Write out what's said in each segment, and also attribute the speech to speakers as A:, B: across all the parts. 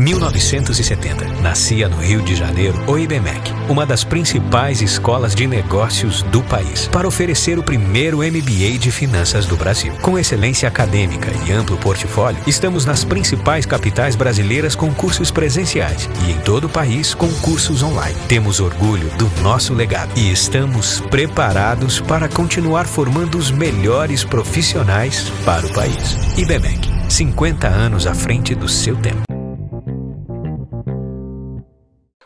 A: 1970. Nascia no Rio de Janeiro o IBMEC, uma das principais escolas de negócios do país, para oferecer o primeiro MBA de finanças do Brasil. Com excelência acadêmica e amplo portfólio, estamos nas principais capitais brasileiras com cursos presenciais e em todo o país com cursos online. Temos orgulho do nosso legado e estamos preparados para continuar formando os melhores profissionais para o país. IBMEC, 50 anos à frente do seu tempo.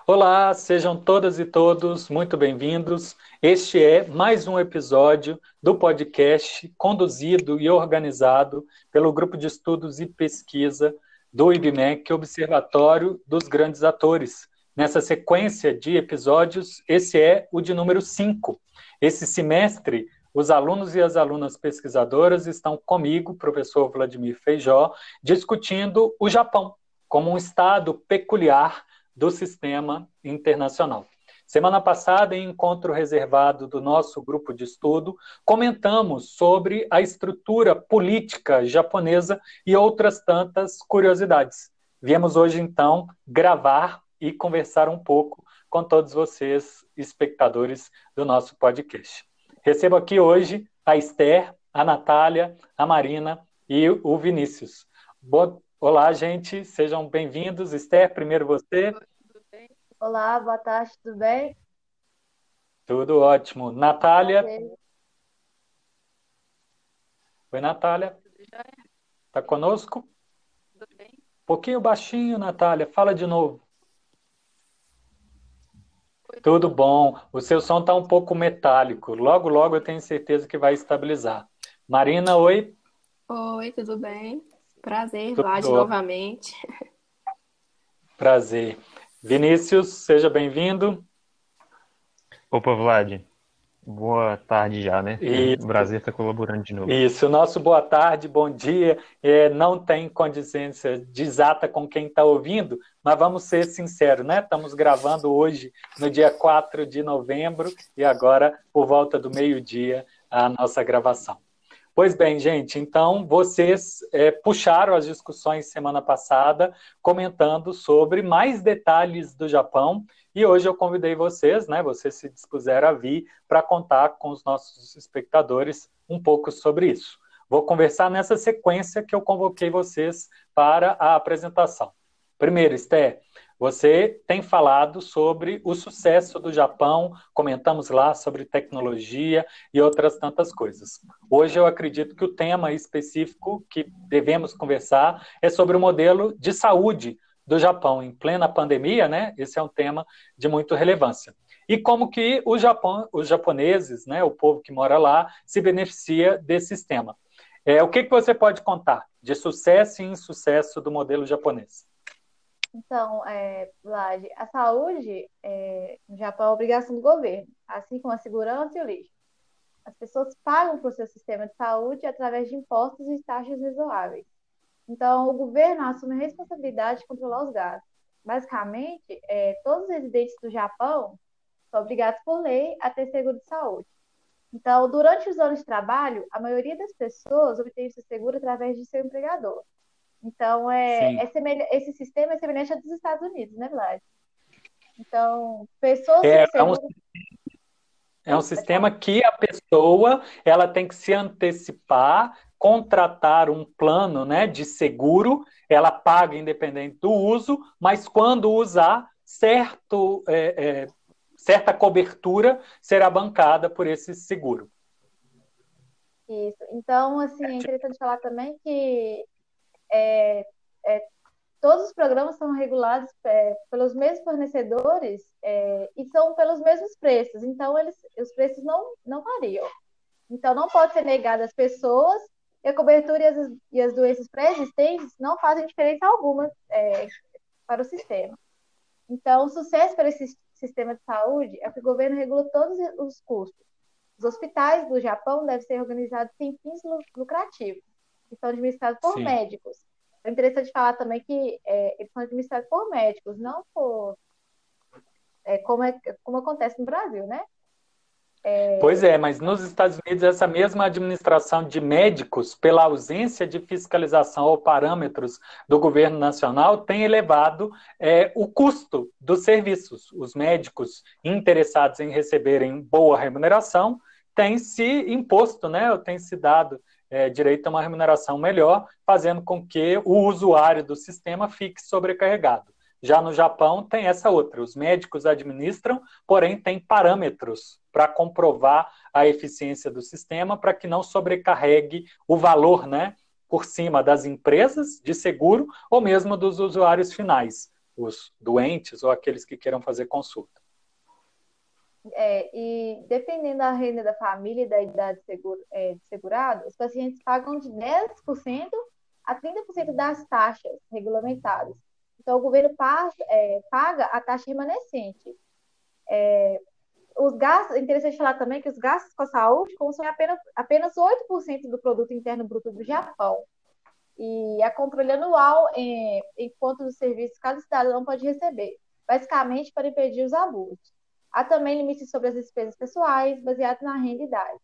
B: Olá, sejam todas e todos muito bem-vindos. Este é mais um episódio do podcast conduzido e organizado pelo Grupo de Estudos e Pesquisa do IBMEC, Observatório dos Grandes Atores. Nessa sequência de episódios, esse é o de número 5. Esse semestre, os alunos e as alunas pesquisadoras estão comigo, professor Vladimir Feijó, discutindo o Japão como um estado peculiar do sistema internacional. Semana passada, em encontro reservado do nosso grupo de estudo, comentamos sobre a estrutura política japonesa e outras tantas curiosidades. Viemos hoje, então, gravar e conversar um pouco com todos vocês, espectadores do nosso podcast. Recebo aqui hoje a Esther, a Natália, a Marina e o Vinícius. Boa, Olá, gente, sejam bem-vindos. Esther, primeiro você.
C: Olá, boa tarde, tudo bem?
B: Tudo ótimo. Natália. Oi, Natália. Está conosco? Tudo bem? Um pouquinho baixinho, Natália. Fala de novo. Oi, tudo bom. O seu som está um pouco metálico. Logo, logo eu tenho certeza que vai estabilizar. Marina, oi.
D: Oi, tudo bem? Prazer, Vlad, novamente.
B: Prazer. Vinícius, seja bem-vindo.
E: Opa, Vlad. Boa tarde já, né? Isso. O Brasil está colaborando de novo.
B: Isso, nosso boa tarde, bom dia. É, não tem condizência de exata com quem está ouvindo, mas vamos ser sinceros, né? Estamos gravando hoje, no dia 4 de novembro, e agora, por volta do meio-dia, a nossa gravação. Pois bem, gente, então vocês é, puxaram as discussões semana passada, comentando sobre mais detalhes do Japão, e hoje eu convidei vocês, né? Vocês se dispuseram a vir para contar com os nossos espectadores um pouco sobre isso. Vou conversar nessa sequência que eu convoquei vocês para a apresentação. Primeiro, Esther, você tem falado sobre o sucesso do Japão, comentamos lá sobre tecnologia e outras tantas coisas. Hoje eu acredito que o tema específico que devemos conversar é sobre o modelo de saúde do Japão em plena pandemia, né? Esse é um tema de muita relevância. E como que o Japão, os japoneses, né, o povo que mora lá, se beneficia desse sistema. É, o que, que você pode contar de sucesso e insucesso do modelo japonês?
C: Então, é, a saúde é, no Japão é obrigação do governo, assim como a segurança e o lixo. As pessoas pagam por seu sistema de saúde através de impostos e taxas razoáveis. Então, o governo assume a responsabilidade de controlar os gastos. Basicamente, é, todos os residentes do Japão são obrigados por lei a ter seguro de saúde. Então, durante os anos de trabalho, a maioria das pessoas obtém esse seguro através de seu empregador. Então, é, é esse sistema é semelhante ao dos Estados Unidos, né, Vlad? Então, pessoas...
B: É, é, um, é um sistema que a pessoa ela tem que se antecipar, contratar um plano né, de seguro, ela paga independente do uso, mas quando usar, certo, é, é, certa cobertura será bancada por esse seguro.
C: Isso. Então, assim, é interessante falar também que é, é, todos os programas são regulados é, pelos mesmos fornecedores é, e são pelos mesmos preços. Então, eles, os preços não, não variam. Então, não pode ser negado às pessoas e a cobertura e as, e as doenças pré-existentes não fazem diferença alguma é, para o sistema. Então, o sucesso para esse sistema de saúde é que o governo regula todos os custos. Os hospitais do Japão devem ser organizados sem fins lucrativos que são administrados por Sim. médicos. É interessante falar também que é, eles são administrados por médicos, não por. É, como, é, como acontece no Brasil, né?
B: É... Pois é, mas nos Estados Unidos, essa mesma administração de médicos, pela ausência de fiscalização ou parâmetros do governo nacional, tem elevado é, o custo dos serviços. Os médicos interessados em receberem boa remuneração têm se imposto, né, têm se dado é, direito a uma remuneração melhor, fazendo com que o usuário do sistema fique sobrecarregado. Já no Japão tem essa outra, os médicos administram, porém tem parâmetros para comprovar a eficiência do sistema para que não sobrecarregue o valor, né, por cima das empresas de seguro ou mesmo dos usuários finais, os doentes ou aqueles que queiram fazer consulta.
C: É, e dependendo da renda da família e da idade seguro, é, de segurado, os pacientes pagam de 10% a 30% das taxas regulamentadas. Então, o governo é, paga a taxa remanescente. É, os gastos, é interessante falar também que os gastos com a saúde consomem apenas, apenas 8% do produto interno bruto do Japão. E a controle anual em, em quanto dos serviços cada cidadão pode receber, basicamente para impedir os abusos. Há também limites sobre as despesas pessoais, baseados na renda e idade.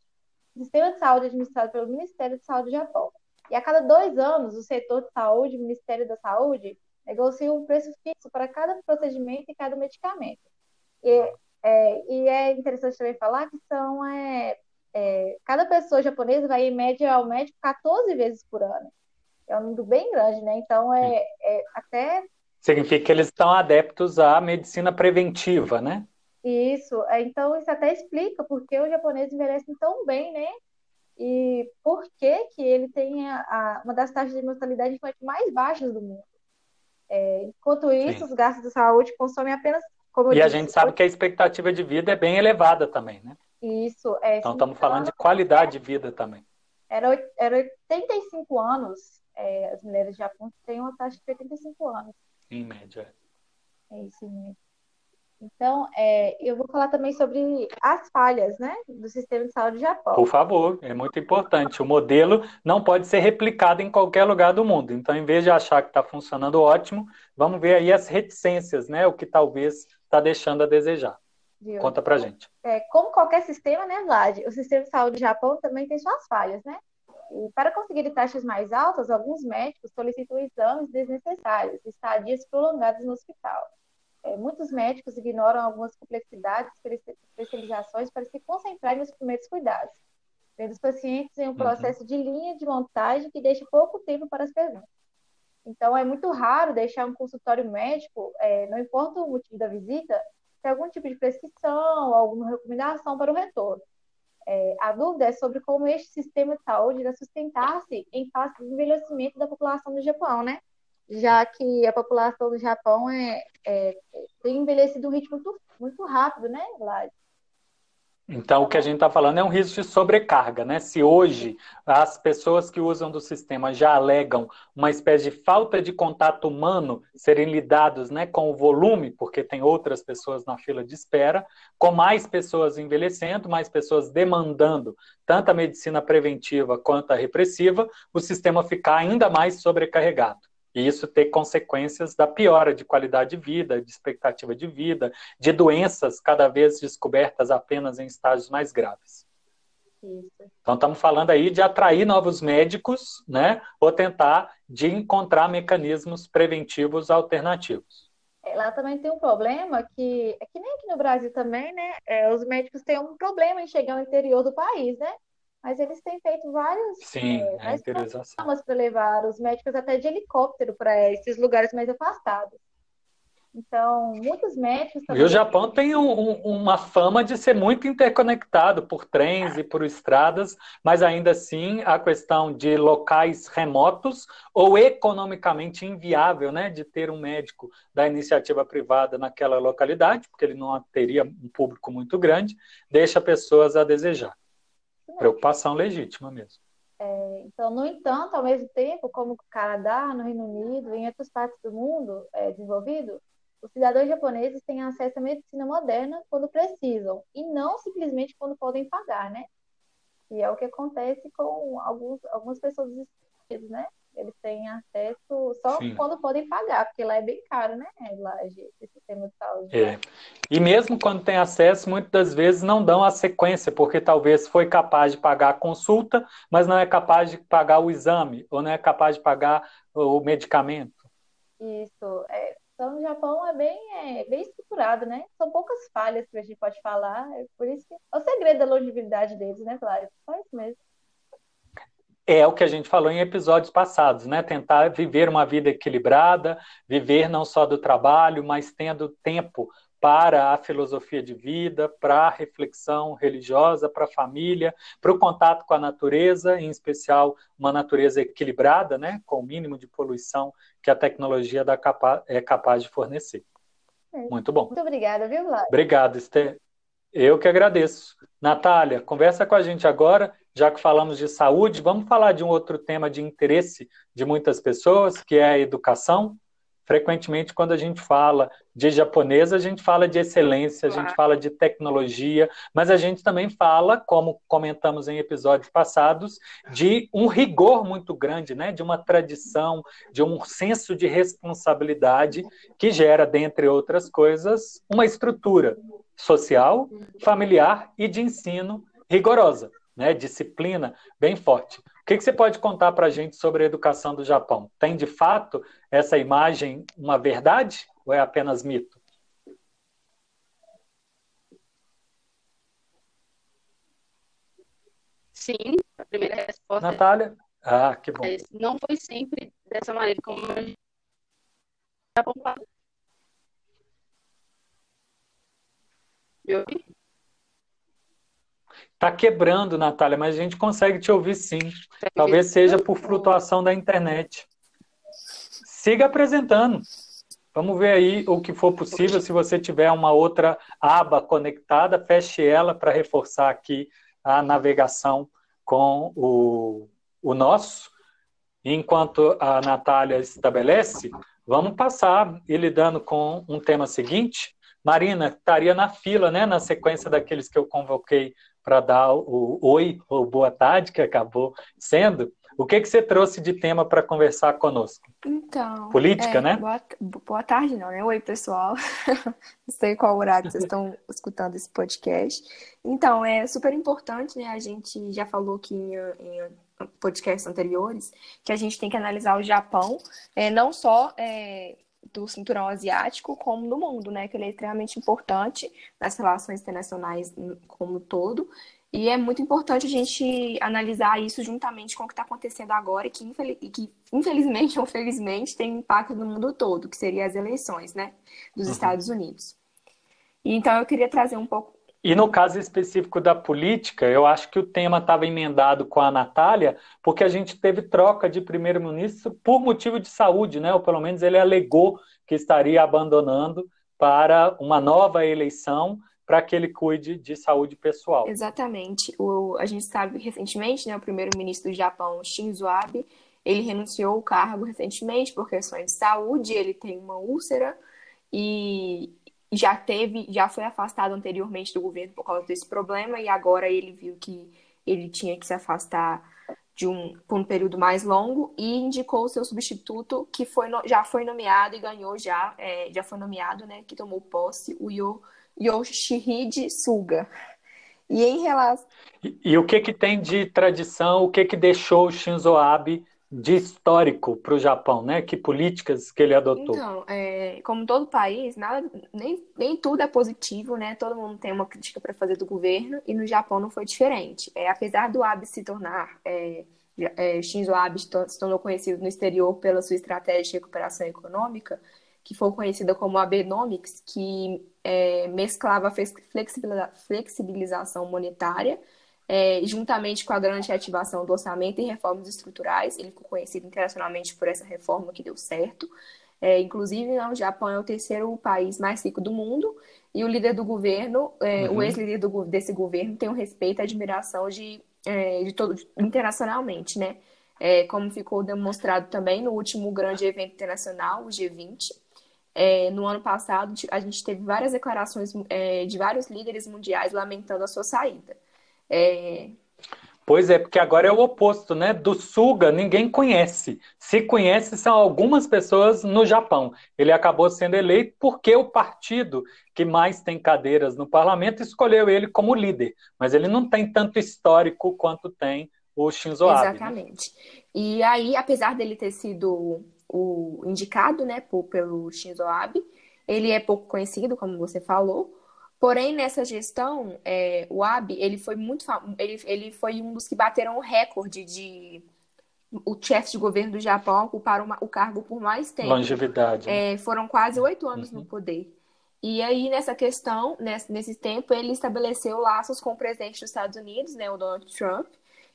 C: O sistema de saúde é administrado pelo Ministério de Saúde do Japão. E a cada dois anos, o setor de saúde, o Ministério da Saúde, negocia um preço fixo para cada procedimento e cada medicamento. E é, e é interessante também falar que são é, é, cada pessoa japonesa vai em média ao médico 14 vezes por ano. É um número bem grande, né? Então é, é até
B: significa que eles estão adeptos à medicina preventiva, né?
C: Isso. É, então isso até explica por que os japoneses envelhecem tão bem, né? E por que que ele tem a, a, uma das taxas de mortalidade infantil mais baixas do mundo. É, enquanto isso, Sim. os gastos de saúde consomem apenas
B: como e a gente sabe que a expectativa de vida é bem elevada também, né?
C: Isso. É,
B: então estamos falando de qualidade de vida também.
C: Era, era 85 anos, é, as mulheres de Japão têm uma taxa de 85 anos.
B: Em média.
C: É isso, em média. Então, é, eu vou falar também sobre as falhas né, do sistema de saúde do Japão.
B: Por favor, é muito importante. O modelo não pode ser replicado em qualquer lugar do mundo. Então, em vez de achar que está funcionando ótimo, vamos ver aí as reticências, né, o que talvez está deixando a desejar. Viu? Conta pra gente.
C: É, como qualquer sistema, né, Vlad? O sistema de saúde do Japão também tem suas falhas, né? E para conseguir taxas mais altas, alguns médicos solicitam exames desnecessários, estadias prolongadas no hospital. É, muitos médicos ignoram algumas complexidades, especializações para se concentrarem nos primeiros cuidados, vendo os pacientes em um uhum. processo uhum. de linha de montagem que deixa pouco tempo para as perguntas. Então, é muito raro deixar um consultório médico, é, não importa o motivo da visita, ter algum tipo de prescrição, alguma recomendação para o retorno. É, a dúvida é sobre como este sistema de saúde irá sustentar-se em face do envelhecimento da população do Japão, né? Já que a população do Japão é, é tem envelhecido um ritmo muito, muito rápido, né, Lade?
B: Então, o que a gente está falando é um risco de sobrecarga, né? Se hoje as pessoas que usam do sistema já alegam uma espécie de falta de contato humano serem lidados né, com o volume, porque tem outras pessoas na fila de espera, com mais pessoas envelhecendo, mais pessoas demandando tanto a medicina preventiva quanto a repressiva, o sistema ficar ainda mais sobrecarregado e isso ter consequências da piora de qualidade de vida, de expectativa de vida, de doenças cada vez descobertas apenas em estágios mais graves. Isso. Então estamos falando aí de atrair novos médicos, né, ou tentar de encontrar mecanismos preventivos alternativos.
C: Lá também tem um problema que é que nem aqui no Brasil também, né? É, os médicos têm um problema em chegar ao interior do país, né? Mas eles têm feito vários
B: Sim, é,
C: programas para levar os médicos até de helicóptero para esses lugares mais afastados. Então, muitos médicos
B: também... E o Japão tem um, um, uma fama de ser muito interconectado por trens e por estradas, mas ainda assim a questão de locais remotos ou economicamente inviável, né, de ter um médico da iniciativa privada naquela localidade, porque ele não teria um público muito grande, deixa pessoas a desejar. Preocupação legítima mesmo.
C: É, então, no entanto, ao mesmo tempo, como no Canadá, no Reino Unido em outras partes do mundo é, desenvolvido, os cidadãos japoneses têm acesso à medicina moderna quando precisam e não simplesmente quando podem pagar, né? E é o que acontece com alguns, algumas pessoas né? Eles têm acesso só Sim. quando podem pagar, porque lá é bem caro, né? Lá, esse sistema de saúde.
B: É. E mesmo quando tem acesso, muitas das vezes não dão a sequência, porque talvez foi capaz de pagar a consulta, mas não é capaz de pagar o exame, ou não é capaz de pagar o medicamento.
C: Isso. É, então, no Japão é bem, é bem estruturado, né? São poucas falhas que a gente pode falar, é por isso que é o segredo da longevidade deles, né, Flávio? Só isso mesmo
B: é o que a gente falou em episódios passados, né? Tentar viver uma vida equilibrada, viver não só do trabalho, mas tendo tempo para a filosofia de vida, para a reflexão religiosa, para a família, para o contato com a natureza, em especial uma natureza equilibrada, né? Com o mínimo de poluição que a tecnologia é capaz de fornecer. É. Muito bom.
C: Muito obrigada, viu, Vlad?
B: Obrigado, Esther. Eu que agradeço. Natália, conversa com a gente agora já que falamos de saúde, vamos falar de um outro tema de interesse de muitas pessoas, que é a educação. Frequentemente, quando a gente fala de japonês, a gente fala de excelência, a gente fala de tecnologia, mas a gente também fala, como comentamos em episódios passados, de um rigor muito grande, né? de uma tradição, de um senso de responsabilidade que gera, dentre outras coisas, uma estrutura social, familiar e de ensino rigorosa né, disciplina bem forte. O que, que você pode contar para a gente sobre a educação do Japão? Tem de fato essa imagem uma verdade ou é apenas mito?
D: Sim, a primeira resposta.
B: É Natália? Ah, que bom.
D: Não foi sempre dessa maneira como a gente Japão Me ouvi?
B: Tá quebrando, Natália, mas a gente consegue te ouvir sim. Talvez seja por flutuação da internet. Siga apresentando. Vamos ver aí o que for possível. Se você tiver uma outra aba conectada, feche ela para reforçar aqui a navegação com o, o nosso. Enquanto a Natália estabelece, vamos passar e lidando com um tema seguinte. Marina estaria na fila, né, na sequência daqueles que eu convoquei para dar o oi ou boa tarde, que acabou sendo. O que, que você trouxe de tema para conversar conosco?
D: Então.
B: Política,
D: é,
B: né?
D: Boa, boa, tarde, não, né? Oi, pessoal. não sei qual horário vocês estão escutando esse podcast. Então, é super importante, né? A gente já falou aqui em, em podcasts anteriores que a gente tem que analisar o Japão, é, não só. É, do cinturão asiático como no mundo, né? Que ele é extremamente importante nas relações internacionais como um todo. E é muito importante a gente analisar isso juntamente com o que está acontecendo agora e que, infeliz, que, infelizmente ou felizmente, tem impacto no mundo todo, que seria as eleições, né? Dos uhum. Estados Unidos. E, então eu queria trazer um pouco
B: e no caso específico da política, eu acho que o tema estava emendado com a Natália, porque a gente teve troca de primeiro-ministro por motivo de saúde, né? Ou pelo menos ele alegou que estaria abandonando para uma nova eleição para que ele cuide de saúde pessoal.
D: Exatamente. O, a gente sabe recentemente, né, o primeiro-ministro do Japão, Shinzo Abe, ele renunciou ao cargo recentemente por questões de saúde, ele tem uma úlcera e já teve, já foi afastado anteriormente do governo por causa desse problema e agora ele viu que ele tinha que se afastar de um por um período mais longo e indicou o seu substituto que foi já foi nomeado e ganhou já é, já foi nomeado, né, que tomou posse o Yo, Yoshihide Suga. E em relação
B: e, e, o que que tem de tradição, o que que deixou o Shinzo Abe de histórico para o Japão, né? Que políticas que ele adotou?
D: Então, é, como todo país, nada, nem, nem tudo é positivo, né? Todo mundo tem uma crítica para fazer do governo e no Japão não foi diferente. É, apesar do Abe se tornar é, é, Shinzo Abe se tornou conhecido no exterior pela sua estratégia de recuperação econômica, que foi conhecida como Abenomics, que é, mesclava flexibilização monetária é, juntamente com a grande reativação do orçamento e reformas estruturais. Ele ficou conhecido internacionalmente por essa reforma que deu certo. É, inclusive, o Japão é o terceiro país mais rico do mundo e o líder do governo, é, uhum. o ex-líder desse governo, tem um respeito e admiração de, é, de todo, internacionalmente, né? É, como ficou demonstrado também no último grande evento internacional, o G20. É, no ano passado, a gente teve várias declarações é, de vários líderes mundiais lamentando a sua saída. É...
B: Pois é, porque agora é o oposto, né? Do Suga ninguém conhece. Se conhece, são algumas pessoas no Japão. Ele acabou sendo eleito porque o partido que mais tem cadeiras no parlamento escolheu ele como líder. Mas ele não tem tanto histórico quanto tem o Shinzo Abe.
D: Né? Exatamente. Né? E aí, apesar dele ter sido o indicado, né, por, pelo Shinzo Abe, ele é pouco conhecido, como você falou. Porém, nessa gestão, é, o Abe, ele foi muito ele, ele foi um dos que bateram o recorde de o chefe de governo do Japão ocupar uma, o cargo por mais tempo.
B: Longevidade.
D: Né? É, foram quase oito anos uhum. no poder. E aí, nessa questão, nesse, nesse tempo, ele estabeleceu laços com o presidente dos Estados Unidos, né, o Donald Trump,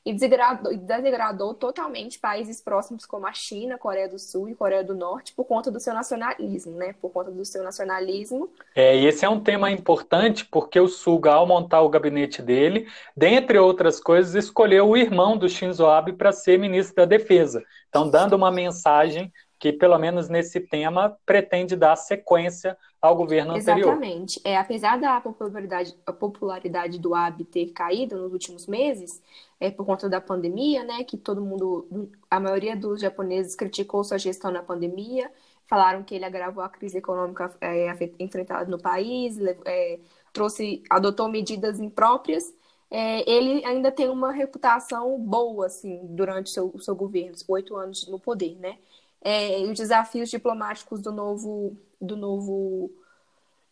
D: e desagradou, desagradou totalmente países próximos como a China, Coreia do Sul e Coreia do Norte por conta do seu nacionalismo, né? Por conta do seu nacionalismo.
B: É, e esse é um tema importante porque o Suga, ao montar o gabinete dele, dentre outras coisas, escolheu o irmão do Shinzo Abe para ser ministro da Defesa. Então, dando uma mensagem que, pelo menos nesse tema, pretende dar sequência ao governo
D: anterior.
B: Exatamente.
D: É, apesar da popularidade, popularidade do Abe ter caído nos últimos meses, é, por conta da pandemia, né, que todo mundo, a maioria dos japoneses criticou sua gestão na pandemia, falaram que ele agravou a crise econômica é, enfrentada no país, é, trouxe, adotou medidas impróprias, é, ele ainda tem uma reputação boa, assim, durante o seu, seu governo, oito anos no poder, né? É, os desafios diplomáticos do novo, do novo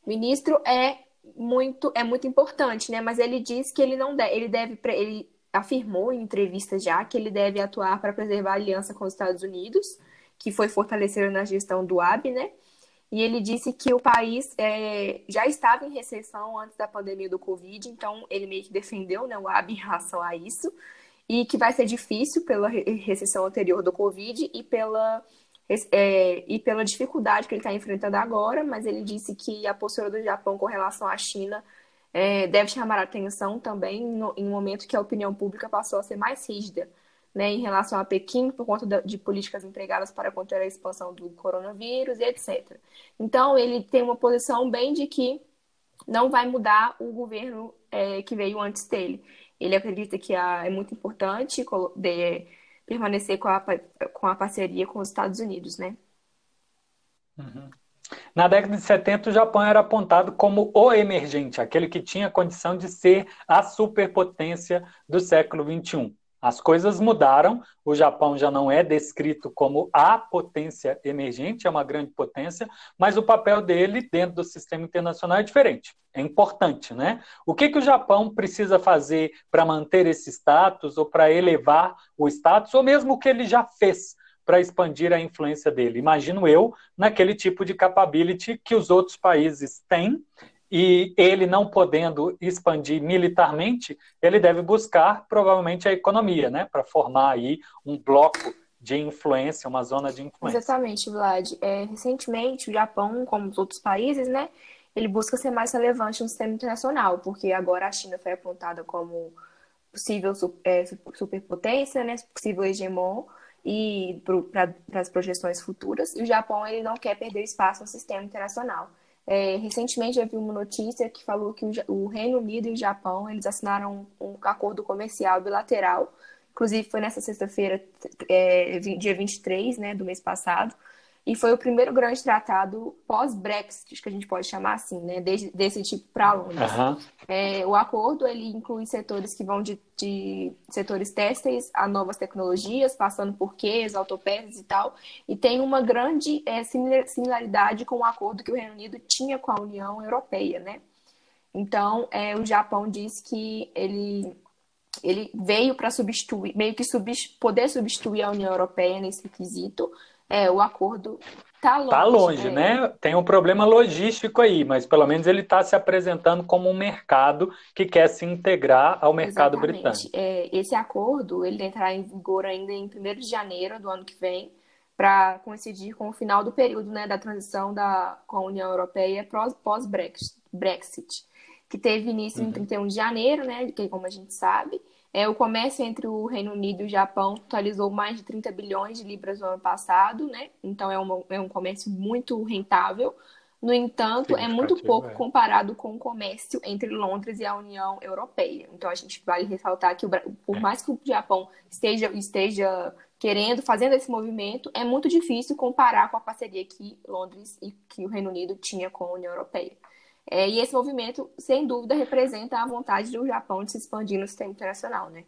D: ministro é muito, é muito importante, né? Mas ele diz que ele não deve, ele deve, ele afirmou em entrevista já que ele deve atuar para preservar a aliança com os Estados Unidos, que foi fortalecida na gestão do AB, né? E ele disse que o país é, já estava em recessão antes da pandemia do Covid, então ele meio que defendeu né, o AB em relação a isso, e que vai ser difícil pela recessão anterior do Covid e pela, é, e pela dificuldade que ele está enfrentando agora, mas ele disse que a postura do Japão com relação à China é, deve chamar atenção também no, em um momento que a opinião pública passou a ser mais rígida né, em relação a Pequim, por conta de, de políticas empregadas para conter a expansão do coronavírus e etc. Então, ele tem uma posição bem de que não vai mudar o governo é, que veio antes dele. Ele acredita que é muito importante permanecer com a, com a parceria com os Estados Unidos, né?
B: Uhum. Na década de 70, o Japão era apontado como o emergente, aquele que tinha condição de ser a superpotência do século XXI. As coisas mudaram, o Japão já não é descrito como a potência emergente, é uma grande potência, mas o papel dele dentro do sistema internacional é diferente. É importante, né? O que, que o Japão precisa fazer para manter esse status ou para elevar o status, ou mesmo o que ele já fez para expandir a influência dele. Imagino eu naquele tipo de capability que os outros países têm e ele não podendo expandir militarmente, ele deve buscar provavelmente a economia, né, para formar aí um bloco de influência, uma zona de influência.
D: Exatamente, Vlad. É, recentemente, o Japão, como os outros países, né, ele busca ser mais relevante no sistema internacional, porque agora a China foi apontada como possível é, superpotência, né, possível hegemon, e para as projeções futuras. E o Japão ele não quer perder espaço no sistema internacional. É, recentemente eu vi uma notícia que falou que o, Reino Unido e o Japão eles assinaram um, um acordo comercial bilateral. Inclusive foi nessa sexta-feira, é, dia 23 né, do mês passado, e foi o primeiro grande tratado pós-Brexit, que a gente pode chamar assim, né? Desse, desse tipo para Londres. Uhum. É, o acordo ele inclui setores que vão de, de, setores têxteis a novas tecnologias, passando por quês, autopeças e tal, e tem uma grande é, similaridade com o acordo que o Reino Unido tinha com a União Europeia, né? Então, é, o Japão diz que ele ele veio para substituir, meio que subst poder substituir a União Europeia nesse quesito, é, o acordo está longe. Está
B: longe, é. né? Tem um problema logístico aí, mas pelo menos ele está se apresentando como um mercado que quer se integrar ao mercado
D: Exatamente.
B: britânico.
D: É, esse acordo ele entrará em vigor ainda em 1 de janeiro do ano que vem, para coincidir com o final do período né, da transição da, com a União Europeia pós-Brexit, que teve início uhum. em 31 de janeiro, né, que como a gente sabe, é, o comércio entre o Reino Unido e o Japão totalizou mais de 30 bilhões de libras no ano passado, né? Então é um, é um comércio muito rentável. No entanto, é muito pouco é. comparado com o comércio entre Londres e a União Europeia. Então, a gente vale ressaltar que, por é. mais que o Japão esteja, esteja querendo, fazendo esse movimento, é muito difícil comparar com a parceria que Londres e que o Reino Unido tinha com a União Europeia. É, e esse movimento, sem dúvida, representa a vontade do Japão de se expandir no sistema internacional, né?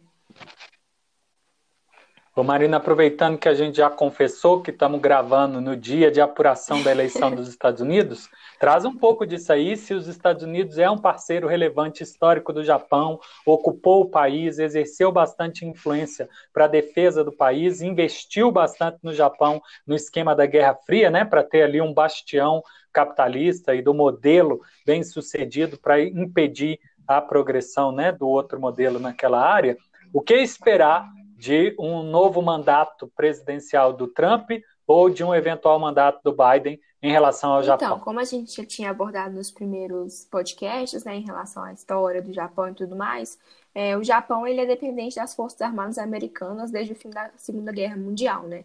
B: Ô Marina, aproveitando que a gente já confessou que estamos gravando no dia de apuração da eleição dos Estados Unidos, traz um pouco disso aí, se os Estados Unidos é um parceiro relevante histórico do Japão, ocupou o país, exerceu bastante influência para a defesa do país, investiu bastante no Japão no esquema da Guerra Fria, né, para ter ali um bastião capitalista e do modelo bem sucedido para impedir a progressão né, do outro modelo naquela área. O que esperar de um novo mandato presidencial do Trump ou de um eventual mandato do Biden em relação ao
D: então,
B: Japão?
D: Então, como a gente já tinha abordado nos primeiros podcasts, né, em relação à história do Japão e tudo mais, é, o Japão ele é dependente das forças armadas americanas desde o fim da Segunda Guerra Mundial, né?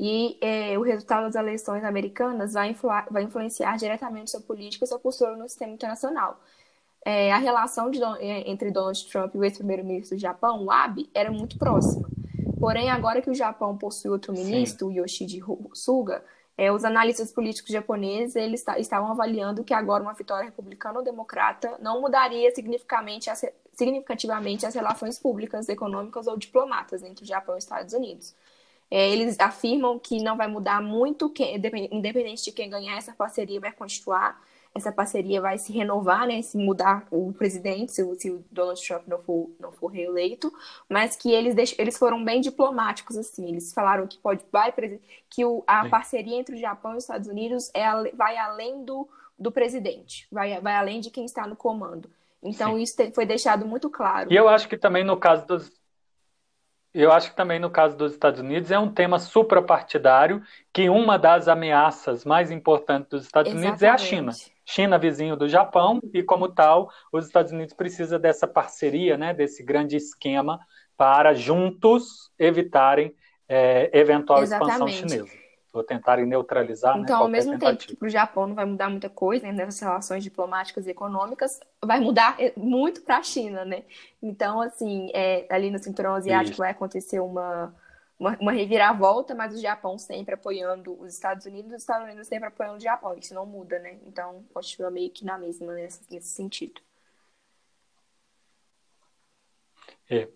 D: E é, o resultado das eleições americanas vai, vai influenciar diretamente sua política e sua postura no sistema internacional é, a relação de, é, entre Donald Trump e o ex-primeiro-ministro do Japão, o Abe, era muito próxima. Porém, agora que o Japão possui outro ministro, Sim. Yoshide Suga, é, os analistas políticos japoneses eles estavam avaliando que agora uma vitória republicana ou democrata não mudaria significativamente as, significativamente as relações públicas, econômicas ou diplomatas entre o Japão e os Estados Unidos. É, eles afirmam que não vai mudar muito, que, independente de quem ganhar, essa parceria vai continuar essa parceria vai se renovar, né, se mudar o presidente, se, se o Donald Trump não for, não for reeleito, mas que eles, deix, eles foram bem diplomáticos, assim, eles falaram que pode, vai, que o, a Sim. parceria entre o Japão e os Estados Unidos é, vai além do, do presidente, vai, vai além de quem está no comando. Então, Sim. isso foi deixado muito claro.
B: E eu acho que também no caso dos, eu acho que também no caso dos Estados Unidos é um tema suprapartidário, que uma das ameaças mais importantes dos Estados Exatamente. Unidos é a China. China vizinho do Japão e como tal, os Estados Unidos precisa dessa parceria, né, desse grande esquema para juntos evitarem é, eventual Exatamente. expansão chinesa. Ou tentarem neutralizar.
D: Né, então,
B: né,
D: ao mesmo tentativa. tempo que para o Japão não vai mudar muita coisa né, nessas relações diplomáticas e econômicas, vai mudar é, muito para a China, né? Então, assim, é, ali no cinturão asiático Isso. vai acontecer uma uma, uma reviravolta, mas o Japão sempre apoiando os Estados Unidos, os Estados Unidos sempre apoiando o Japão. Isso não muda, né? Então, continua meio que na mesma nesse, nesse sentido.
B: É.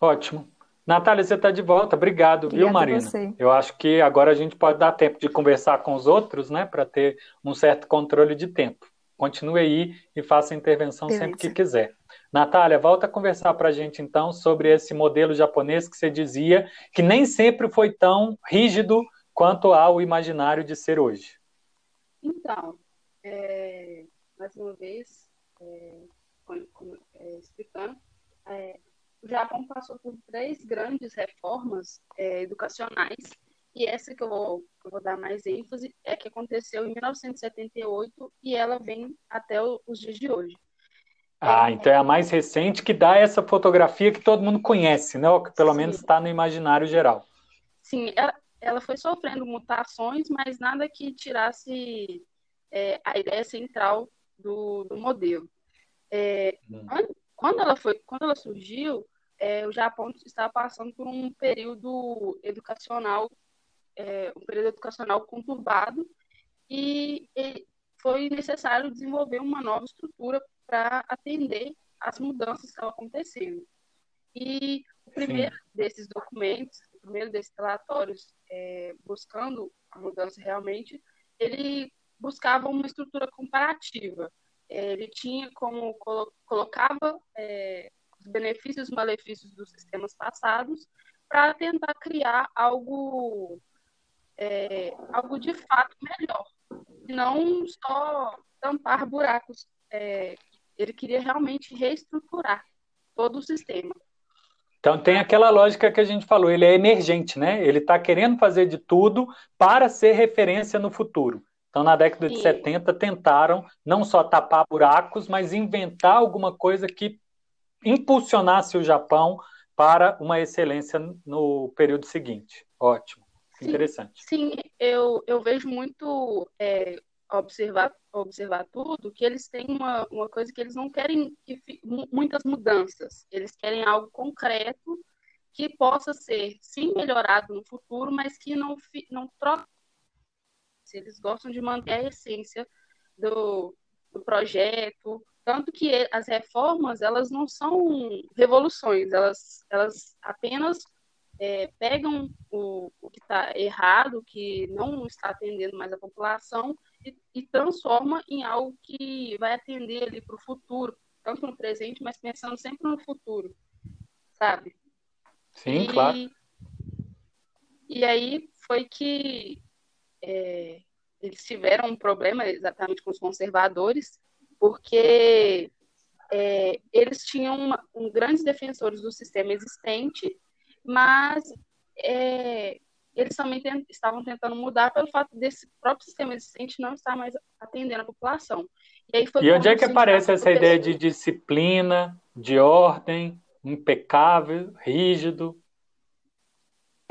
B: Ótimo. Natália, você está de volta. Obrigado, Obrigada viu, Marina? Você. Eu acho que agora a gente pode dar tempo de conversar com os outros, né? Para ter um certo controle de tempo. Continue aí e faça a intervenção Beleza. sempre que quiser. Natália, volta a conversar para a gente então sobre esse modelo japonês que você dizia que nem sempre foi tão rígido quanto ao imaginário de ser hoje.
F: Então, é, mais uma vez, é, é, explicando, é, o Japão passou por três grandes reformas é, educacionais e essa que eu vou, eu vou, dar mais ênfase é que aconteceu em 1978 e ela vem até os dias de hoje.
B: Ah, então é a mais recente que dá essa fotografia que todo mundo conhece, né? Ou que pelo Sim. menos está no imaginário geral.
F: Sim, ela, ela, foi sofrendo mutações, mas nada que tirasse é, a ideia central do, do modelo. É, hum. Quando ela foi, quando ela surgiu, é, o Japão estava passando por um período educacional, é, um período educacional conturbado e, e foi necessário desenvolver uma nova estrutura para atender às mudanças que estavam acontecendo. E o primeiro Sim. desses documentos, o primeiro desses relatórios, é, buscando a mudança realmente, ele buscava uma estrutura comparativa. É, ele tinha como colo colocava é, os benefícios e os malefícios dos sistemas passados para tentar criar algo é, algo de fato melhor, não só tampar buracos é, ele queria realmente reestruturar todo o sistema.
B: Então tem aquela lógica que a gente falou, ele é emergente, né? Ele está querendo fazer de tudo para ser referência no futuro. Então, na década de 70, tentaram não só tapar buracos, mas inventar alguma coisa que impulsionasse o Japão para uma excelência no período seguinte. Ótimo,
F: sim,
B: interessante.
F: Sim, eu, eu vejo muito é, observar, observar tudo, que eles têm uma, uma coisa que eles não querem que, muitas mudanças. Eles querem algo concreto que possa ser, sim, melhorado no futuro, mas que não, não troque. Eles gostam de manter a essência do, do projeto, tanto que as reformas, elas não são revoluções, elas, elas apenas é, pegam o, o que está errado, o que não está atendendo mais a população, e, e transforma em algo que vai atender ali para o futuro, tanto no presente, mas pensando sempre no futuro, sabe?
B: Sim, e, claro.
F: E aí foi que é, eles tiveram um problema exatamente com os conservadores, porque é, eles tinham uma, um, grandes defensores do sistema existente, mas é, eles também tem, estavam tentando mudar pelo fato desse próprio sistema existente não estar mais atendendo a população.
B: E, e onde é que aparece essa ideia de disciplina, de ordem, impecável, rígido?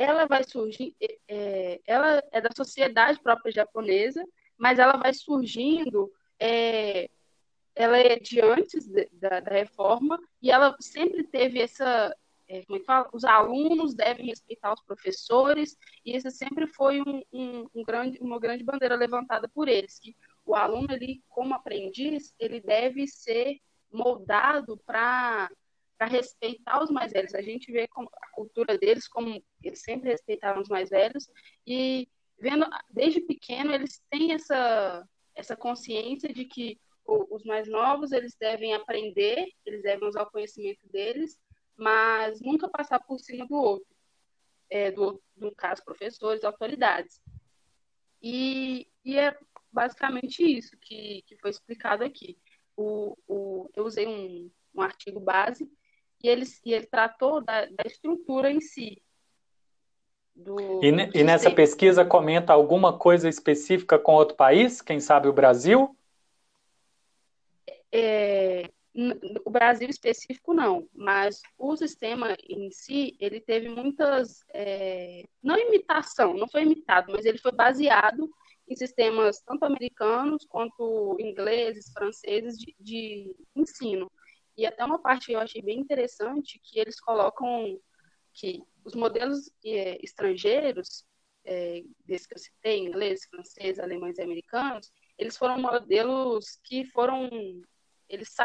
F: Ela vai surgir, é, ela é da sociedade própria japonesa, mas ela vai surgindo, é, ela é de antes da, da reforma e ela sempre teve essa é, como é que fala? Os alunos devem respeitar os professores, e essa sempre foi um, um, um, grande, uma grande bandeira levantada por eles, que o aluno, ele, como aprendiz, ele deve ser moldado para respeitar os mais velhos. A gente vê como, a cultura deles, como eles sempre respeitaram os mais velhos, e vendo, desde pequeno, eles têm essa, essa consciência de que os mais novos, eles devem aprender, eles devem usar o conhecimento deles, mas nunca passar por cima do outro, é, do, no caso, professores, autoridades. E, e é basicamente isso que, que foi explicado aqui. O, o, eu usei um, um artigo base e ele, e ele tratou da, da estrutura em si.
B: Do, e, e nessa pesquisa comenta alguma coisa específica com outro país? Quem sabe o Brasil?
F: É, o Brasil específico não, mas o sistema em si, ele teve muitas, é, não imitação, não foi imitado, mas ele foi baseado em sistemas tanto americanos quanto ingleses, franceses de, de ensino. E até uma parte que eu achei bem interessante, que eles colocam que os modelos é, estrangeiros, é, desses que eu citei, inglês, francês, alemães e americanos, eles foram modelos que foram eles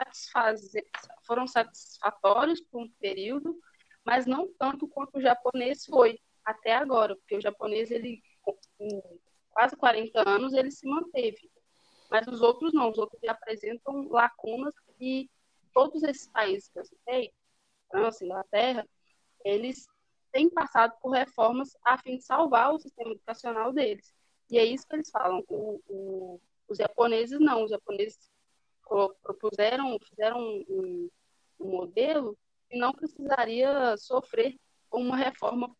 F: foram satisfatórios por um período, mas não tanto quanto o japonês foi até agora, porque o japonês, ele, com quase 40 anos, ele se manteve. Mas os outros não, os outros apresentam lacunas e todos esses países que eu citei, França, Inglaterra, eles têm passado por reformas a fim de salvar o sistema educacional deles. E é isso que eles falam. O, o, os japoneses não, os japoneses propuseram, fizeram um, um modelo que não precisaria sofrer uma reforma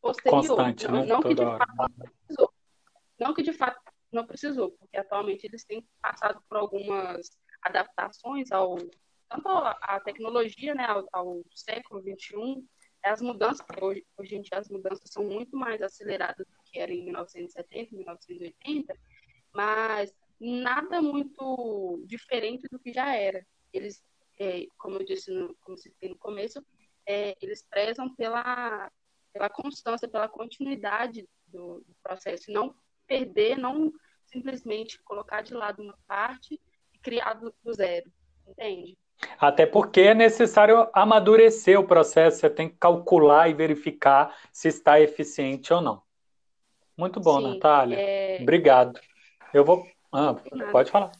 F: posterior.
B: Constante,
F: não,
B: né?
F: não que de fato não precisou. Não que de fato não precisou, porque atualmente eles têm passado por algumas adaptações ao tanto à tecnologia, né, ao, ao século 21, as mudanças, hoje, hoje em dia as mudanças são muito mais aceleradas do que eram em 1970, 1980, mas nada muito diferente do que já era. Eles, é, como eu disse, no, como no começo, é, eles prezam pela, pela constância, pela continuidade do, do, processo, não perder, não simplesmente colocar de lado uma parte e criar do, do zero, entende?
B: Até porque é necessário amadurecer o processo, você tem que calcular e verificar se está eficiente ou não. Muito bom, Sim, Natália. É... Obrigado. Eu vou ah, pode falar.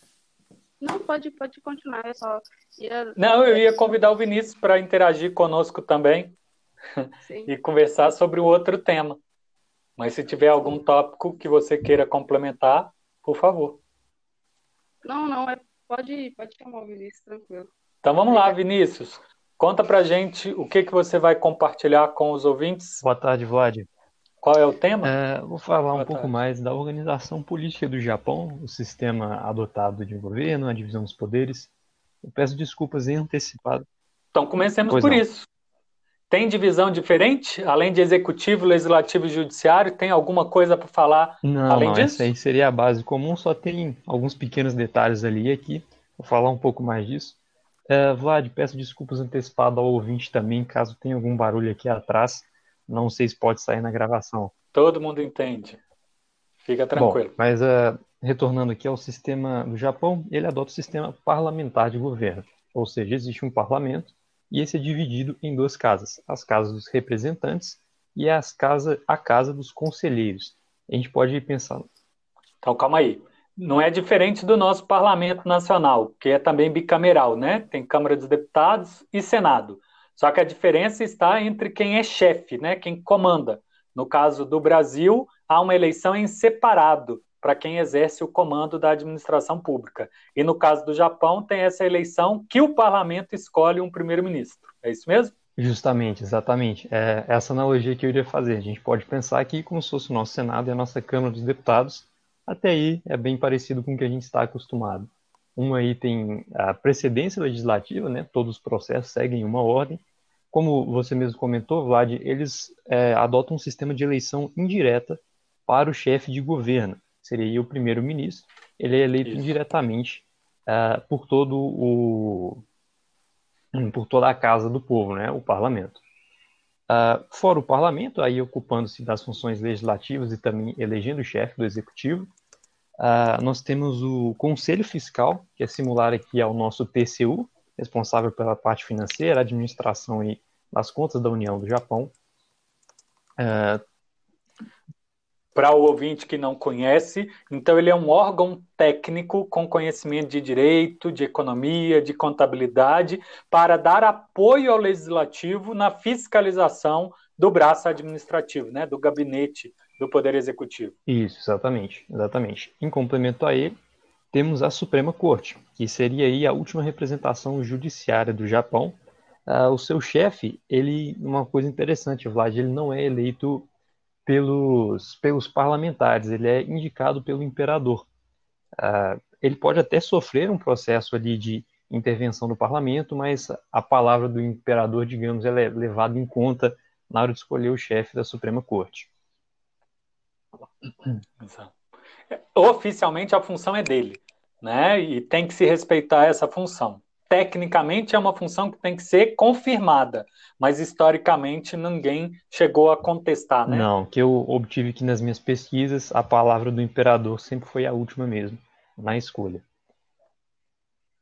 F: Não, pode, pode continuar. Eu só ia...
B: Não, eu ia convidar o Vinícius para interagir conosco também e conversar sobre o outro tema. Mas se tiver algum tópico que você queira complementar, por favor.
F: Não, não, é, pode, pode chamar o Vinícius, tranquilo.
B: Então vamos lá, Vinícius. Conta pra gente o que, que você vai compartilhar com os ouvintes.
E: Boa tarde, Vlad.
B: Qual é o tema?
E: É, vou falar um pouco mais da organização política do Japão, o sistema adotado de governo, a divisão dos poderes. Eu peço desculpas em antecipado.
B: Então comecemos pois por não. isso. tem divisão diferente? Além de executivo, legislativo e judiciário, tem alguma coisa para falar
E: não,
B: além
E: não,
B: disso?
E: Essa aí seria a base comum, só tem alguns pequenos detalhes ali e aqui. Vou falar um pouco mais disso. Uh, Vlad, peço desculpas antecipadas ao ouvinte também, caso tenha algum barulho aqui atrás. Não sei se pode sair na gravação.
B: Todo mundo entende. Fica tranquilo.
E: Bom, mas uh, retornando aqui ao sistema do Japão, ele adota o sistema parlamentar de governo. Ou seja, existe um parlamento e esse é dividido em duas casas: as casas dos representantes e as casa, a casa dos conselheiros. A gente pode ir pensando.
B: Então, calma aí. Não é diferente do nosso parlamento nacional, que é também bicameral, né? Tem Câmara dos Deputados e Senado. Só que a diferença está entre quem é chefe, né? Quem comanda. No caso do Brasil, há uma eleição em separado para quem exerce o comando da administração pública. E no caso do Japão, tem essa eleição que o parlamento escolhe um primeiro-ministro. É isso mesmo?
E: Justamente, exatamente. É essa analogia que eu iria fazer. A gente pode pensar aqui como se fosse o nosso Senado e a nossa Câmara dos Deputados. Até aí é bem parecido com o que a gente está acostumado. Um aí tem a precedência legislativa, né? todos os processos seguem uma ordem. Como você mesmo comentou, Vlad, eles é, adotam um sistema de eleição indireta para o chefe de governo seria o primeiro-ministro, ele é eleito Isso. diretamente uh, por todo o por toda a casa do povo, né, o parlamento. Uh, fora o parlamento, aí ocupando-se das funções legislativas e também elegendo o chefe do executivo, uh, nós temos o Conselho Fiscal, que é similar aqui ao nosso TCU, responsável pela parte financeira, administração e das contas da União do Japão. Uh,
B: para o ouvinte que não conhece, então ele é um órgão técnico com conhecimento de direito, de economia, de contabilidade, para dar apoio ao legislativo na fiscalização do braço administrativo, né, do gabinete do Poder Executivo.
E: Isso, exatamente, exatamente. Em complemento a ele, temos a Suprema Corte, que seria aí a última representação judiciária do Japão. Uh, o seu chefe, ele, uma coisa interessante, Vlad, ele não é eleito pelos, pelos parlamentares, ele é indicado pelo imperador. Uh, ele pode até sofrer um processo ali de intervenção do parlamento, mas a palavra do imperador, digamos, é levada em conta na hora de escolher o chefe da Suprema Corte.
B: Oficialmente a função é dele, né? E tem que se respeitar essa função tecnicamente é uma função que tem que ser confirmada, mas historicamente ninguém chegou a contestar, né?
E: Não, que eu obtive aqui nas minhas pesquisas, a palavra do imperador sempre foi a última mesmo, na escolha.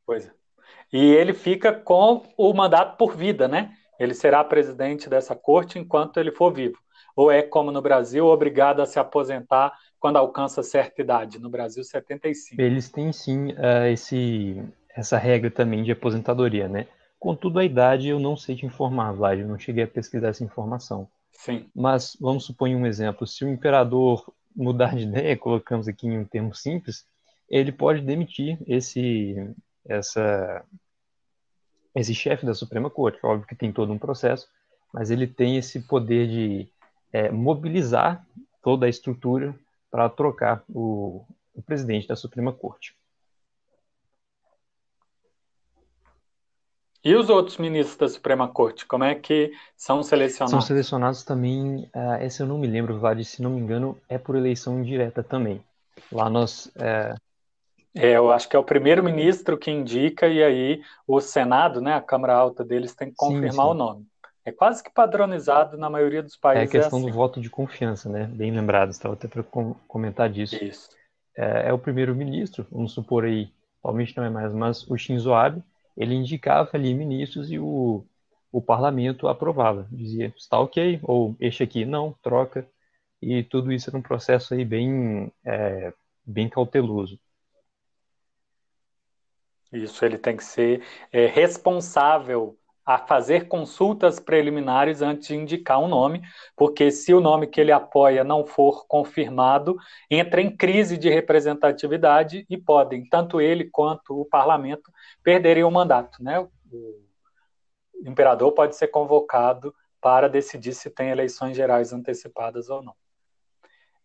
B: Pois é. E ele fica com o mandato por vida, né? Ele será presidente dessa corte enquanto ele for vivo. Ou é, como no Brasil, obrigado a se aposentar quando alcança certa idade. No Brasil, 75.
E: Eles têm sim uh, esse, essa regra também de aposentadoria, né? Contudo, a idade eu não sei te informar, Vlad, eu não cheguei a pesquisar essa informação.
B: Sim.
E: Mas vamos supor um exemplo: se o imperador mudar de ideia, colocamos aqui em um termo simples, ele pode demitir esse, essa, esse chefe da Suprema Corte. Óbvio que tem todo um processo, mas ele tem esse poder de é, mobilizar toda a estrutura para trocar o, o presidente da Suprema Corte.
B: E os outros ministros da Suprema Corte, como é que são selecionados?
E: São selecionados também, uh, esse eu não me lembro, Vlad, se não me engano, é por eleição indireta também. Lá nós. É...
B: é eu acho que é o primeiro-ministro que indica, e aí o Senado, né, a Câmara Alta deles, tem que confirmar sim, sim. o nome. É quase que padronizado na maioria dos países.
E: É a questão
B: é assim.
E: do voto de confiança, né? Bem lembrado, estava até para comentar disso.
B: Isso.
E: É, é o primeiro-ministro, vamos supor aí, atualmente não é mais, mas o Shinzo Abe, ele indicava ali ministros e o, o parlamento aprovava, dizia está ok, ou este aqui não, troca, e tudo isso era um processo aí bem, é, bem cauteloso.
B: Isso, ele tem que ser é, responsável a fazer consultas preliminares antes de indicar um nome, porque se o nome que ele apoia não for confirmado, entra em crise de representatividade e podem, tanto ele quanto o parlamento, perderem o mandato. Né? O imperador pode ser convocado para decidir se tem eleições gerais antecipadas ou não.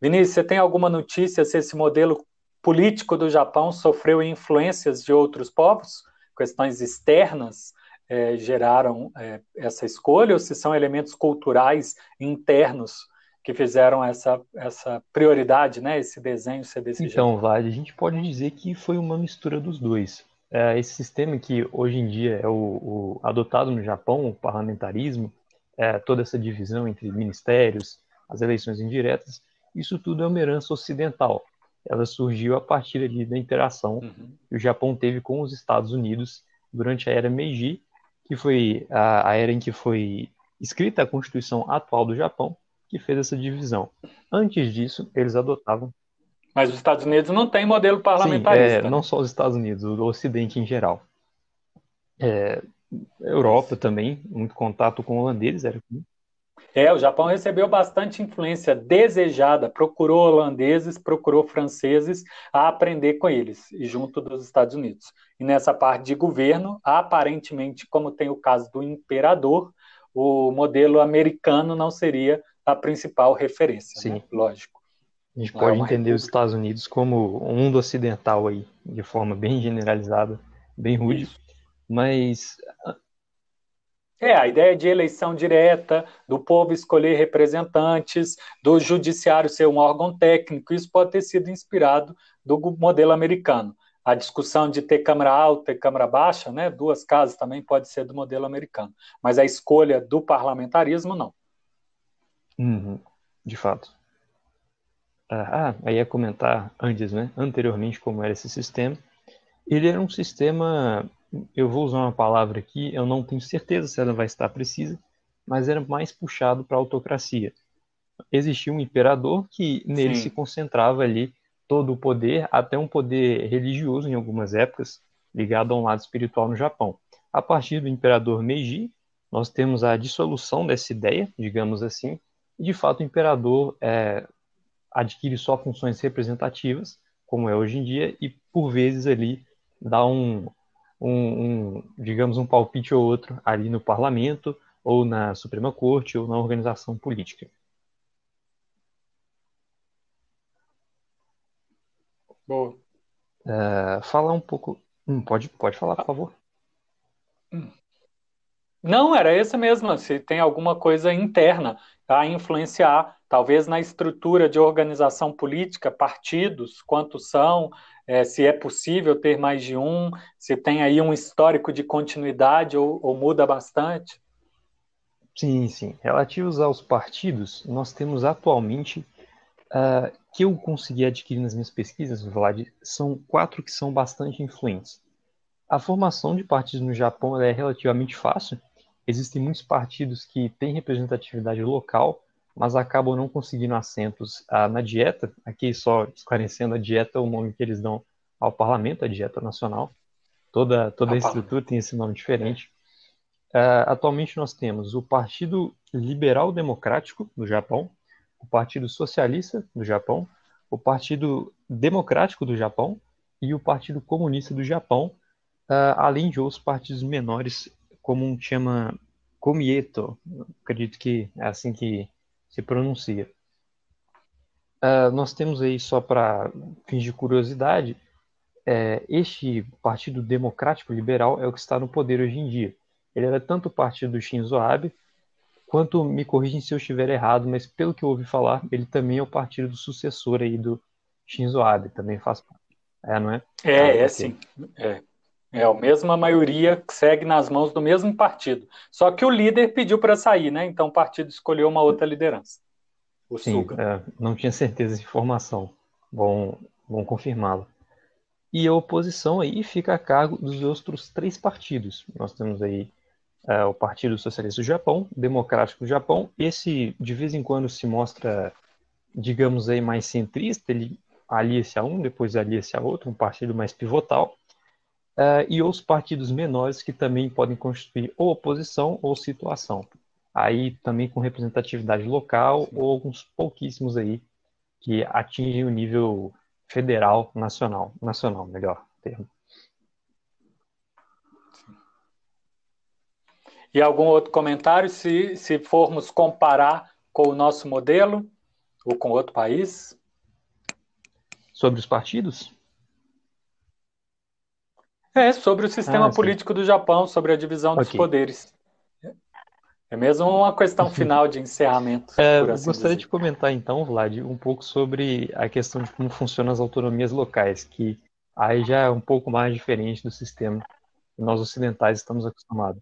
B: Vinícius, você tem alguma notícia se esse modelo político do Japão sofreu influências de outros povos? Questões externas é, geraram é, essa escolha ou se são elementos culturais internos que fizeram essa, essa prioridade, né, esse desenho ser desse
E: então,
B: jeito.
E: Vlad, a gente pode dizer que foi uma mistura dos dois. É, esse sistema que hoje em dia é o, o adotado no Japão, o parlamentarismo, é, toda essa divisão entre ministérios, as eleições indiretas, isso tudo é uma herança ocidental. Ela surgiu a partir ali da interação uhum. que o Japão teve com os Estados Unidos durante a era Meiji, que foi a, a era em que foi escrita a Constituição atual do Japão, que fez essa divisão. Antes disso, eles adotavam.
B: Mas os Estados Unidos não tem modelo parlamentarista. Sim,
E: é, não só os Estados Unidos, o Ocidente em geral. É, Europa também, muito contato com holandeses era assim.
B: É, o Japão recebeu bastante influência desejada, procurou holandeses, procurou franceses a aprender com eles, e junto dos Estados Unidos. E nessa parte de governo, aparentemente, como tem o caso do imperador, o modelo americano não seria a principal referência, Sim. Né? lógico.
E: A gente pode é entender república. os Estados Unidos como um mundo ocidental aí, de forma bem generalizada, bem rude, Isso. mas
B: é, a ideia de eleição direta, do povo escolher representantes, do judiciário ser um órgão técnico, isso pode ter sido inspirado do modelo americano. A discussão de ter Câmara Alta e Câmara Baixa, né, duas casas também pode ser do modelo americano. Mas a escolha do parlamentarismo, não.
E: Uhum, de fato. Ah, ah, aí ia comentar antes, né? Anteriormente, como era esse sistema. Ele era um sistema, eu vou usar uma palavra aqui, eu não tenho certeza se ela vai estar precisa, mas era mais puxado para a autocracia. Existia um imperador que nele Sim. se concentrava ali todo o poder, até um poder religioso em algumas épocas, ligado a um lado espiritual no Japão. A partir do imperador Meiji, nós temos a dissolução dessa ideia, digamos assim, de fato, o imperador é, adquire só funções representativas, como é hoje em dia, e por vezes ali dá um, um, um, digamos, um palpite ou outro ali no parlamento, ou na Suprema Corte, ou na organização política.
B: Boa.
E: É, falar um pouco. Hum, pode, pode falar, por favor.
B: Não, era essa mesmo. Se tem alguma coisa interna a influenciar, talvez na estrutura de organização política, partidos, quantos são, é, se é possível ter mais de um, se tem aí um histórico de continuidade ou, ou muda bastante?
E: Sim, sim. Relativos aos partidos, nós temos atualmente, uh, que eu consegui adquirir nas minhas pesquisas, Vlad, são quatro que são bastante influentes. A formação de partidos no Japão é relativamente fácil, existem muitos partidos que têm representatividade local, mas acabam não conseguindo assentos ah, na dieta. Aqui, só esclarecendo, a dieta é o nome que eles dão ao parlamento, a dieta nacional. Toda, toda a estrutura tem esse nome diferente. Uh, atualmente nós temos o Partido Liberal Democrático do Japão, o Partido Socialista do Japão, o Partido Democrático do Japão e o Partido Comunista do Japão, uh, além de outros partidos menores como um chama Comieto, acredito que é assim que se pronuncia. Uh, nós temos aí, só para fins de curiosidade, é, este Partido Democrático Liberal é o que está no poder hoje em dia. Ele era tanto o partido do Shinzo Abe, quanto, me corrigem se eu estiver errado, mas pelo que eu ouvi falar, ele também é o partido do sucessor aí do Shinzo Abe, também faz parte. É, não é?
B: É, é sim. É. É a mesma maioria que segue nas mãos do mesmo partido. Só que o líder pediu para sair, né? Então o partido escolheu uma outra liderança.
E: O Sim, é, não tinha certeza de informação. Bom, bom confirmá-lo. E a oposição aí fica a cargo dos outros três partidos. Nós temos aí é, o Partido Socialista do Japão, Democrático do Japão. Esse de vez em quando se mostra, digamos aí, mais centrista. Ele alia-se a um, depois alia-se a outro, um partido mais pivotal uh, e os partidos menores que também podem constituir ou oposição ou situação. Aí também com representatividade local Sim. ou alguns pouquíssimos aí que atingem o nível federal, nacional, nacional, melhor termo.
B: E algum outro comentário, se, se formos comparar com o nosso modelo ou com outro país?
E: Sobre os partidos?
B: É, sobre o sistema ah, político do Japão, sobre a divisão okay. dos poderes. É mesmo uma questão final de encerramento.
E: É, assim gostaria dizer. de comentar então, Vlad, um pouco sobre a questão de como funcionam as autonomias locais, que aí já é um pouco mais diferente do sistema que nós ocidentais estamos acostumados.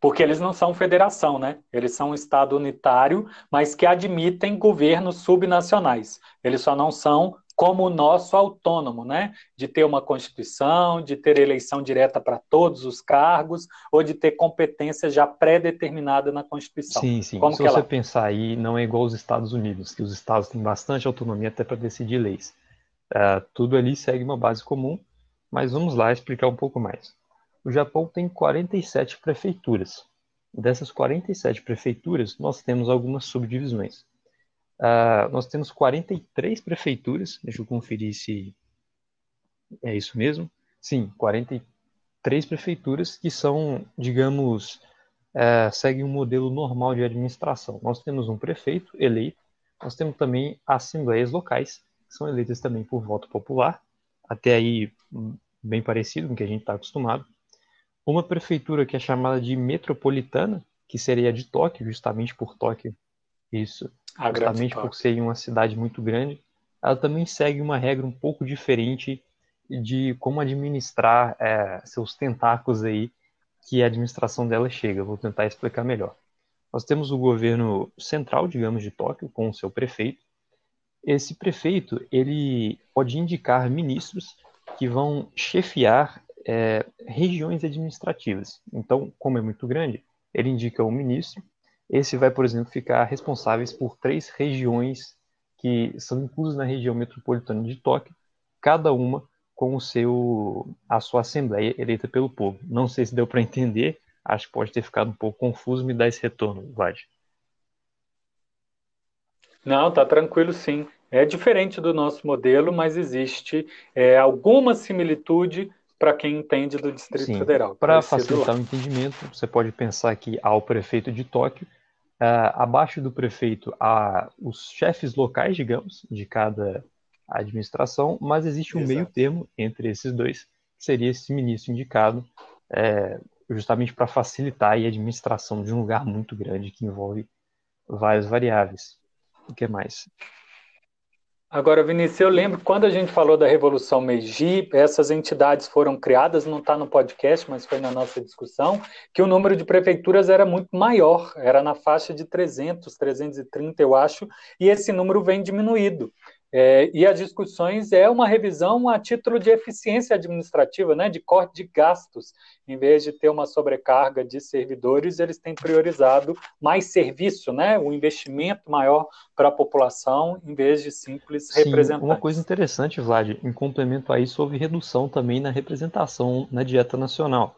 B: Porque eles não são federação, né? Eles são um Estado unitário, mas que admitem governos subnacionais. Eles só não são como o nosso autônomo, né? De ter uma constituição, de ter eleição direta para todos os cargos, ou de ter competência já pré-determinada na Constituição.
E: Sim, sim. Como Se você ela... pensar aí, não é igual aos Estados Unidos, que os estados têm bastante autonomia até para decidir leis. Uh, tudo ali segue uma base comum, mas vamos lá explicar um pouco mais. O Japão tem 47 prefeituras. Dessas 47 prefeituras, nós temos algumas subdivisões. Uh, nós temos 43 prefeituras, deixa eu conferir se é isso mesmo. Sim, 43 prefeituras que são, digamos, uh, seguem um modelo normal de administração. Nós temos um prefeito eleito, nós temos também assembleias locais, que são eleitas também por voto popular, até aí bem parecido com o que a gente está acostumado. Uma prefeitura que é chamada de metropolitana, que seria de Tóquio, justamente por Tóquio isso. A justamente por ser uma cidade muito grande, ela também segue uma regra um pouco diferente de como administrar é, seus tentáculos aí, que a administração dela chega. Vou tentar explicar melhor. Nós temos o governo central, digamos, de Tóquio, com o seu prefeito. Esse prefeito, ele pode indicar ministros que vão chefiar é, regiões administrativas. Então, como é muito grande, ele indica o ministro esse vai, por exemplo, ficar responsáveis por três regiões que são inclusas na região metropolitana de Tóquio, cada uma com o seu a sua assembleia eleita pelo povo. Não sei se deu para entender, acho que pode ter ficado um pouco confuso, me dá esse retorno, Vlad.
B: Não, tá tranquilo sim. É diferente do nosso modelo, mas existe é, alguma similitude para quem entende do Distrito Sim. Federal.
E: Para facilitar o entendimento, você pode pensar que há o prefeito de Tóquio Uh, abaixo do prefeito há os chefes locais, digamos, de cada administração, mas existe um Exato. meio termo entre esses dois, que seria esse ministro indicado, é, justamente para facilitar a administração de um lugar muito grande que envolve várias variáveis. O que mais?
B: Agora, Vinícius, eu lembro quando a gente falou da Revolução Meiji, essas entidades foram criadas, não está no podcast, mas foi na nossa discussão, que o número de prefeituras era muito maior, era na faixa de 300, 330, eu acho, e esse número vem diminuído. É, e as discussões é uma revisão a título de eficiência administrativa, né, de corte de gastos. Em vez de ter uma sobrecarga de servidores, eles têm priorizado mais serviço, né, o um investimento maior para a população, em vez de simples Sim, representantes.
E: Uma coisa interessante, Vlad, em complemento a isso, houve redução também na representação na dieta nacional.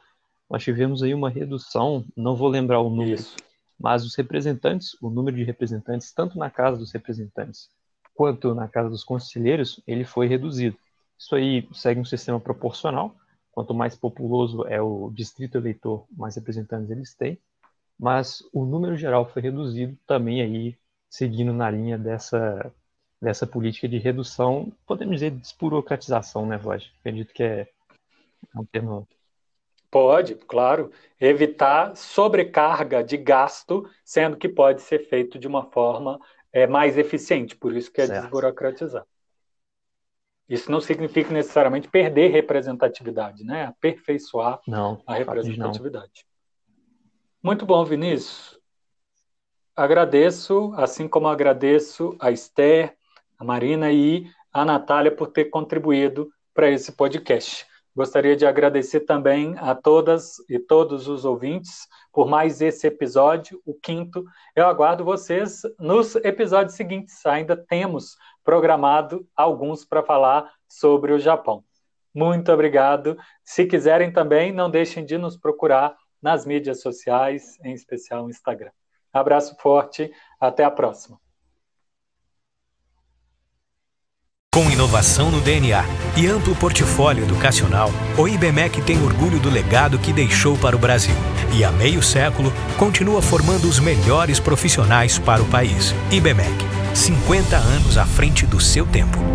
E: Nós tivemos aí uma redução, não vou lembrar o número, isso. mas os representantes, o número de representantes, tanto na Casa dos Representantes quanto na Casa dos Conselheiros, ele foi reduzido. Isso aí segue um sistema proporcional. Quanto mais populoso é o distrito eleitor, mais representantes eles têm. Mas o número geral foi reduzido também aí, seguindo na linha dessa, dessa política de redução, podemos dizer desburocratização, né, Vlad? Acredito que é um termo
B: Pode, claro. Evitar sobrecarga de gasto, sendo que pode ser feito de uma forma é mais eficiente, por isso que é certo. desburocratizar. Isso não significa necessariamente perder representatividade, né? Aperfeiçoar
E: não,
B: a representatividade. Muito bom, Vinícius. Agradeço, assim como agradeço a Esther, a Marina e a Natália por ter contribuído para esse podcast. Gostaria de agradecer também a todas e todos os ouvintes por mais esse episódio, o quinto. Eu aguardo vocês nos episódios seguintes. Ainda temos programado alguns para falar sobre o Japão. Muito obrigado. Se quiserem também, não deixem de nos procurar nas mídias sociais, em especial no Instagram. Abraço forte, até a próxima.
A: Com inovação no DNA e amplo portfólio educacional, o IBMEC tem orgulho do legado que deixou para o Brasil. E há meio século, continua formando os melhores profissionais para o país. IBMEC, 50 anos à frente do seu tempo.